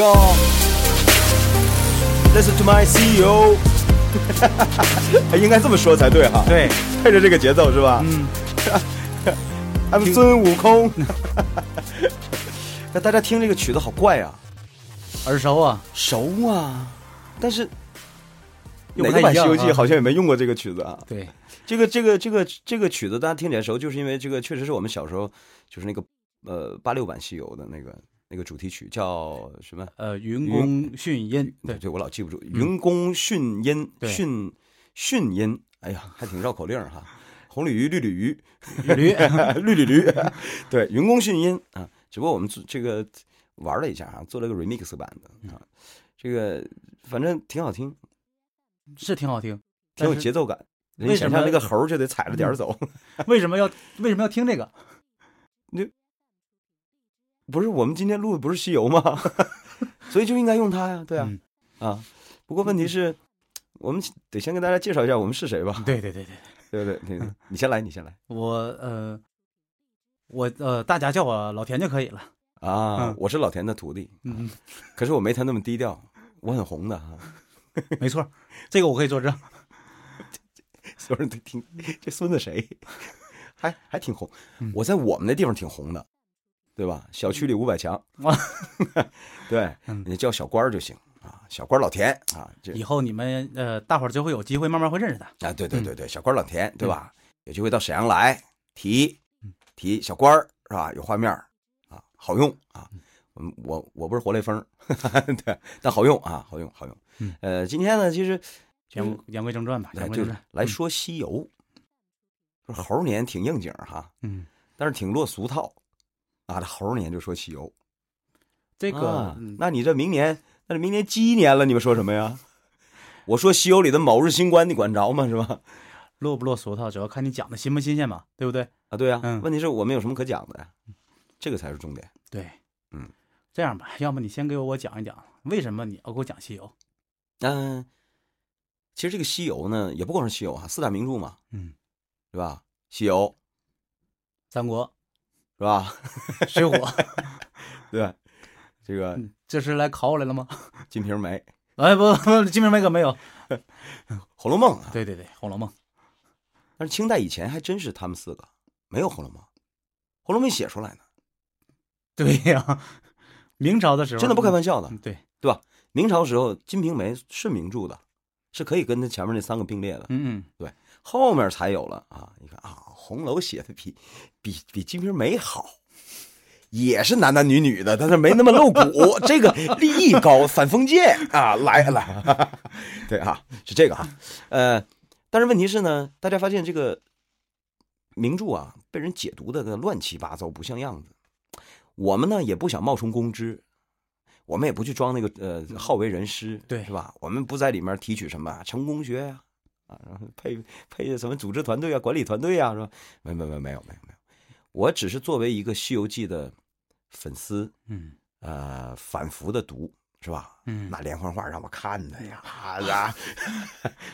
Yo, listen to my CEO，应该这么说才对哈。对，配着这个节奏是吧？嗯，俺们孙悟空。那大家听这个曲子好怪啊，耳熟啊，熟啊，但是又哪个版《西游记》好像也没用过这个曲子啊。对，这个这个这个这个曲子大家听起来熟，就是因为这个确实是我们小时候就是那个呃八六版西游的那个那个主题曲叫什么？呃，云宫迅音，对，对，我老记不住。云宫迅音对迅迅音，哎呀，还挺绕口令哈。红鲤鱼，绿鲤鱼，驴，绿鲤驴，对，云宫迅音啊。只不过我们这个玩了一下啊，做了个 remix 版的啊，这个反正挺好听，是挺好听，挺有节奏感。人为什么家想象那个猴就得踩着点儿走，为什么要为什么要听这个？不是我们今天录的不是西游吗？所以就应该用它呀，对啊，嗯啊。不过问题是，我们得先跟大家介绍一下我们是谁吧，对对对对，对不对？你先来，你先来我呃，我呃，大家叫我老田就可以了。啊嗯！我是老田的徒弟，嗯，可是我没他那么低调，我很红的哈，没错，这个我可以作证。所有人都听这孙子谁，还还挺红嗯。我在我们那地方挺红的，对吧？小区里五百强啊，对，嗯你叫小官儿就行啊，小官儿老田啊，这以后你们呃，大伙儿就会有机会慢慢会认识他。啊，对对对对，小官儿老田，对吧？有机会到沈阳来提提小官儿是吧？有画面啊，好用啊。我我我不是活雷锋，对，但好用啊，好用好用嗯。呃，今天呢，其实言言归正传吧，言归正传。来说西游，猴年挺应景哈，嗯，但是挺落俗套啊。这猴年就说西游，这个那你这明年，那这明年鸡年了，你们说什么呀？我说西游里的某日新官，你管着吗？是吧？落不落俗套，主要看你讲的新不新鲜嘛，对不对？啊，对啊。嗯问题是我们有什么可讲的呀？这个才是重点。对，嗯，这样吧，要么你先给我讲一讲，为什么你要给我讲西游？嗯、其实这个西游呢，也不光是西游啊，四大名著嘛，嗯，是吧？西游三国、是吧？水火，对，这个《嗯这是来考我来了吗？金瓶梅》哎，不不，金瓶梅可没有。《红楼梦》啊，对对对，《红楼梦》但是清代以前还真是他们四个，没有《红楼梦》，《红楼梦》写出来的，对呀，明朝的时候真的不开玩笑的嗯。对吧，明朝时候，《金瓶梅》是名著的，是可以跟他前面那三个并列的，嗯嗯，后面才有了啊。你看啊，《红楼》写的比比比《金瓶梅》好，也是男男女女的，但是没那么露骨，这个立意高，反封建啊，来了，对啊，是这个啊，呃，但是问题是呢，大家发现这个名著啊，被人解读的乱七八糟，不像样子。我们呢也不想冒充公知，我们也不去装那个呃好为人师，对是吧？我们不在里面提取什么成功学呀、啊，然后配配什么组织团队啊、管理团队啊，是吧？没没没没有没有没有，我只是作为一个《西游记》的粉丝，嗯呃，反复的读，是吧？嗯，那连环画让我看的呀，啊，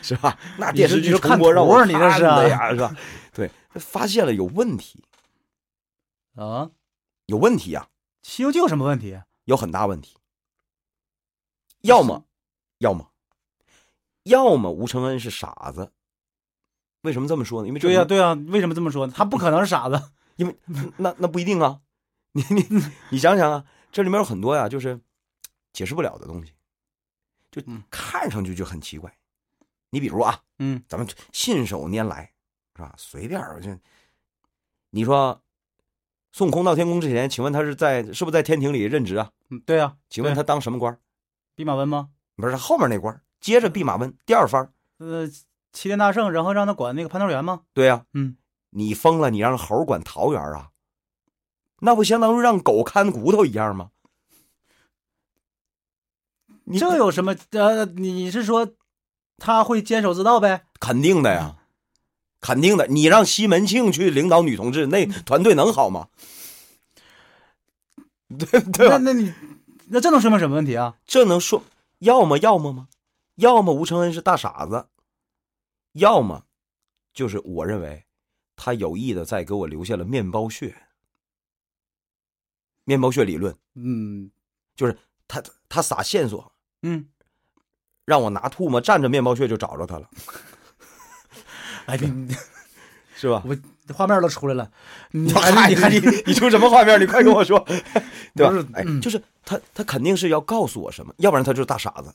是吧？那电视剧是看重播让我图儿你这是啊看的呀，是吧？对，发现了有问题，啊，《有问题呀、西游记》有什么问题？有很大问题。要么，要么，要么吴承恩是傻子。为什么这么说呢？因为对呀、么对呀、为什么这么说呢？他不可能是傻子。因为那那不一定啊。你你你想想啊，这里面有很多呀，就是解释不了的东西，就嗯看上去就很奇怪。你比如啊，嗯咱们信手拈来，是吧？随便儿就，你说孙悟空到天宫之前，请问他是在是不是在天庭里任职啊？嗯，对啊、请问他当什么官？弼马温吗？不是后面那官儿，接着弼马温第二番。呃，齐天大圣，然后让他管那个蟠桃园吗？对呀、嗯，你疯了，你让猴管桃园啊？那不相当于让狗看骨头一样吗？你这有什么？呃，你是说他会坚守之道呗？肯定的呀，肯定的。你让西门庆去领导女同志，那团队能好吗？对对吧？那那你那这能说明什么问题啊？这能说要么要么吗？要么吴承恩是大傻子，要么就是我认为他有意的在给我留下了面包屑。面包屑理论嗯，就是他他撒线索，嗯，让我拿唾沫蘸着面包屑就找着他了，哎，是吧？我画面都出来了，你嗨还是你还你你出什么画面？你快跟我说，对吧？哎，嗯就是他，他肯定是要告诉我什么，要不然他就是大傻子。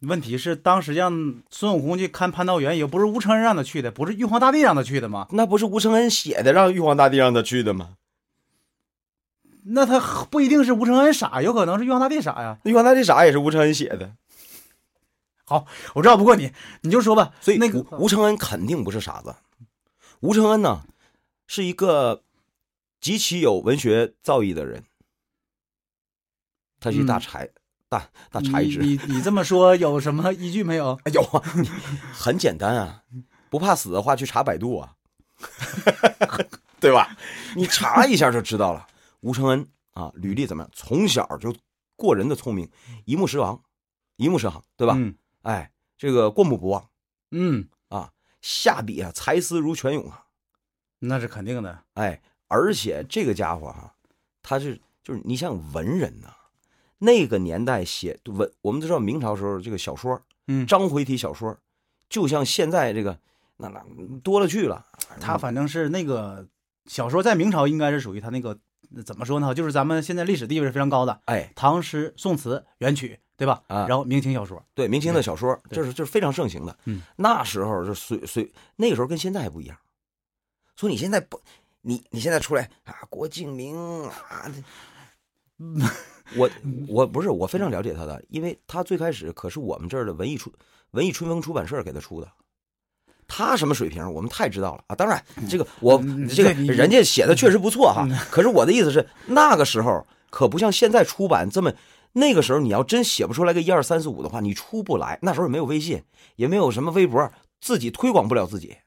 问题是当时让孙悟空去看蟠桃园，也不是吴承恩让他去的，不是玉皇大帝让他去的吗？那不是吴承恩写的，让玉皇大帝让他去的吗？那他不一定是吴承恩傻，有可能是玉皇大帝傻呀。玉皇大帝傻也是吴承恩写的，好我绕，不过你你就说吧，所以那个吴吴承恩肯定不是傻子。吴承恩呢，是一个极其有文学造诣的人，他是一大嗯才、大大才你智。你你这么说有什么依据没有？哎有啊，你很简单啊，不怕死的话去查百度啊，对吧？你查一下就知道了。吴承恩啊，履历怎么样？从小就过人的聪明，一目十行，一目十行，对吧？嗯哎，这个过目不忘，嗯啊，下笔啊，才思如泉涌啊。那是肯定的。哎，而且这个家伙哈、他是就是你像文人呐、那个年代写文，我们都知道明朝时候这个小说，嗯，章回体小说，就像现在这个那那多了去了。他反正是那个小说在明朝应该是属于他那个怎么说呢？就是咱们现在历史地位是非常高的，哎，唐诗宋词元曲，对吧？啊然后明清小说，对明清的小说，对这是这是非常盛行的。嗯，那时候就随随那个时候跟现在还不一样。所以你现在不，你你现在出来啊，郭敬明啊，我我不是我非常了解他的，因为他最开始可是我们这儿的文艺出文艺春风出版社给他出的。他什么水平，我们太知道了啊！当然，这个我嗯这个人家写的确实不错哈。可是我的意思是，那个时候可不像现在出版这么，那个时候你要真写不出来个一二三四五的话，你出不来。那时候也没有微信，也没有什么微博，自己推广不了自己。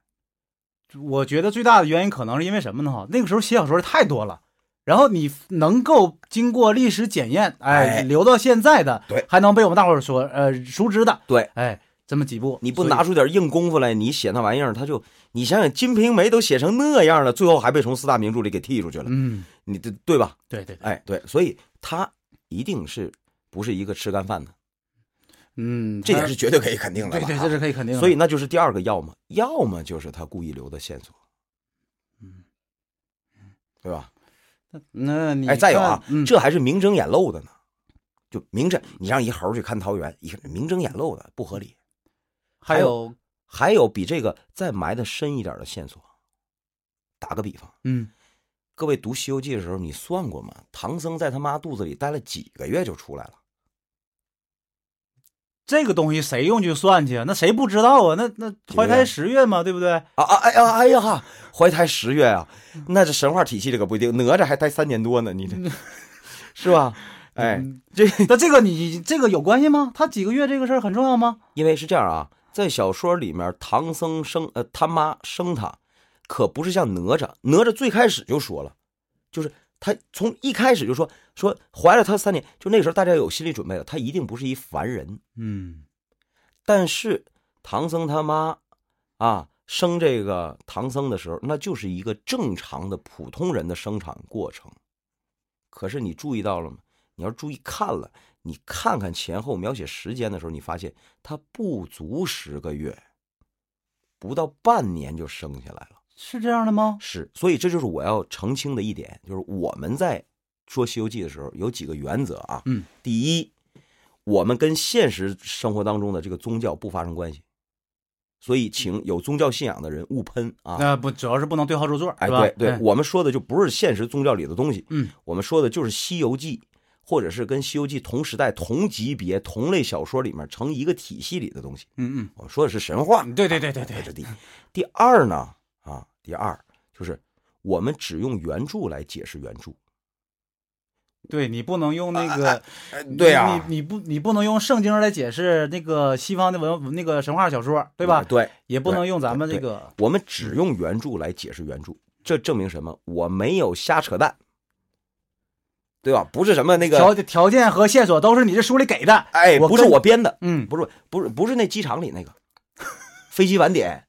我觉得最大的原因可能是因为什么呢？哈，那个时候写小说的太多了，然后你能够经过历史检验，哎，哎。留到现在的，对。还能被我们大伙儿所呃熟知的，对，哎，这么几部，你不拿出点硬功夫来，你写那玩意儿，他就你想想，《金瓶梅》都写成那样了，最后还被从四大名著里给剔出去了，嗯，你这对吧？对对对，哎，对，所以他一定是不是一个吃干饭的，嗯，这他点是绝对可以肯定的。对对，这是可以肯定的。所以那就是第二个要么，要么就是他故意留的线索，嗯，对吧？那你哎，再有啊，嗯，这还是明争眼露的呢，就明着你让一猴去看桃园，一看明争眼露的不合理。还有，还有比这个再埋的深一点的线索。打个比方，嗯，各位读《西游记》的时候，你算过吗？唐僧在他妈肚子里待了几个月就出来了？这个东西谁用去算去啊？那谁不知道啊？那那怀胎十月嘛，对不对？啊啊哎呀哎呀哈！怀胎十月啊，那这神话体系这可不一定，哪吒还待三年多呢，你这 是吧？哎，嗯 这那这个你这个有关系吗？他几个月这个事儿很重要吗？因为是这样啊，在小说里面，唐僧生呃他妈生他，可不是像哪吒，哪吒最开始就说了，就是他从一开始就说说怀了他三年，就那个时候大家有心理准备了，他一定不是一凡人。嗯但是唐僧他妈啊生这个唐僧的时候，那就是一个正常的普通人的生产过程。可是你注意到了吗？你要注意看了，你看看前后描写时间的时候，你发现他不足十个月，不到半年就生下来了。是这样的吗？是，所以这就是我要澄清的一点，就是我们在说《西游记》的时候有几个原则啊。嗯，第一，我们跟现实生活当中的这个宗教不发生关系，所以请有宗教信仰的人勿喷啊。那不主要是不能对号入座，哎，对对，哎我们说的就不是现实宗教里的东西，嗯，我们说的就是《西游记》，或者是跟《西游记》同时代、同级别、同类小说里面成一个体系里的东西。嗯嗯我说的是神话，嗯，对对对对对这，是第一。第二呢，啊，第二就是我们只用原著来解释原著。对你不能用那个，对啊，你你不你不能用圣经来解释那个西方的文那个神话小说，对吧？对，也不能用咱们这个，我们只用原著来解释原著，这证明什么？我没有瞎扯淡，对吧？不是什么那个，条条件和线索都是你这书里给的，哎，不是我编的，嗯，不是不是不是那机场里那个飞机晚点，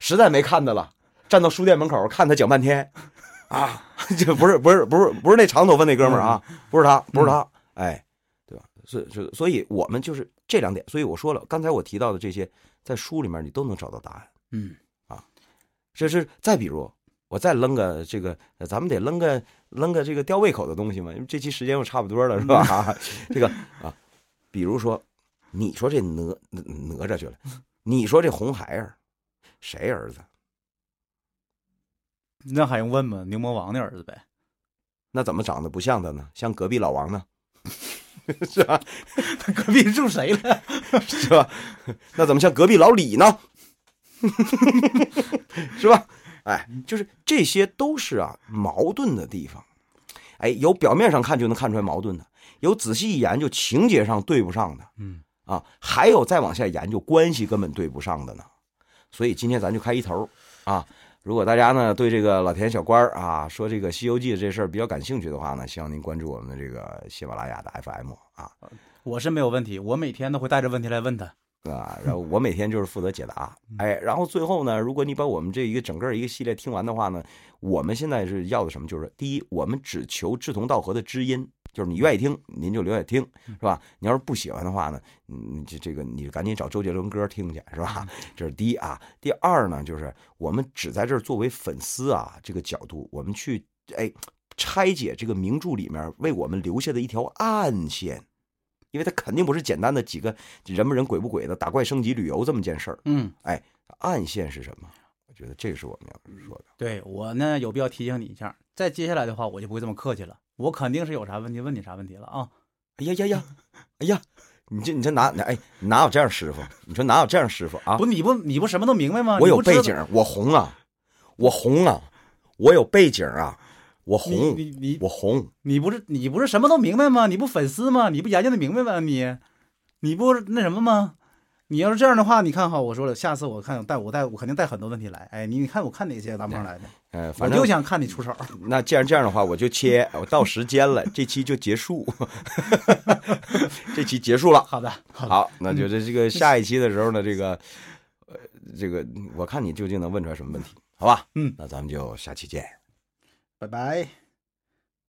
实在没看的了，站到书店门口看他讲半天，啊，这不是不是不是不是那长头发那哥们儿啊，不是他不是他，哎，对吧？所以所所以我们就是这两点。所以我说了，刚才我提到的这些，在书里面你都能找到答案。嗯啊这是再比如，我再扔个这个，呃咱们得扔个扔个这个吊胃口的东西嘛，因为这期时间又差不多了，是吧？啊，这个啊，比如说，你说这哪哪哪吒去了，你说这红孩儿谁儿子？那还用问吗？牛魔王的儿子呗。那怎么长得不像他呢？像隔壁老王呢？是吧？他隔壁住谁了？是吧？那怎么像隔壁老李呢？是吧？哎，就是这些都是啊矛盾的地方。哎，有表面上看就能看出来矛盾的，有仔细一研究情节上对不上的嗯啊，还有再往下研究关系根本对不上的呢。所以今天咱就开一头啊。如果大家呢对这个老田小官儿啊说这个《西游记》这事儿比较感兴趣的话呢，希望您关注我们的这个喜马拉雅的 FM 啊。我是没有问题，我每天都会带着问题来问他。啊，然后我每天就是负责解答，哎，然后最后呢，如果你把我们这一个整个一个系列听完的话呢，我们现在是要的什么？就是第一，我们只求志同道合的知音，就是你愿意听，您就留下听，是吧？你要是不喜欢的话呢，嗯，这这个你就赶紧找周杰伦歌听去，是吧？这是第一啊。第二呢，就是我们只在这儿作为粉丝啊这个角度，我们去哎拆解这个名著里面为我们留下的一条暗线。因为它肯定不是简单的几个人不人鬼不鬼的打怪升级旅游这么件事儿。嗯，暗线是什么？我觉得这是我们要说的。对我呢有必要提醒你一下，再接下来的话我就不会这么客气了，我肯定是有啥问题问你啥问题了啊。哎呀呀呀，哎呀，你这你这哪哪哎哪有这样师傅？你说哪有这样师傅啊不，？你不你不什么都明白吗？我有背景，我红啊，我红啊，我有背景啊，我你红，你你我红。你不是你不是什么都明白吗？你不粉丝吗？你不研究的明白吗？你你不那什么吗？你要是这样的话，你看哈，我说了，下次我看带我带我肯定带很多问题来。哎，你你看我看哪些大鹏来的，呃，我反正就想看你出手。那既然这样的话，我就切，我到时间了，这期就结束，这期结束了。好的，好的，好，那就这这个下一期的时候呢，这个呃，这个我看你究竟能问出来什么问题，好吧？嗯，那咱们就下期见。拜拜。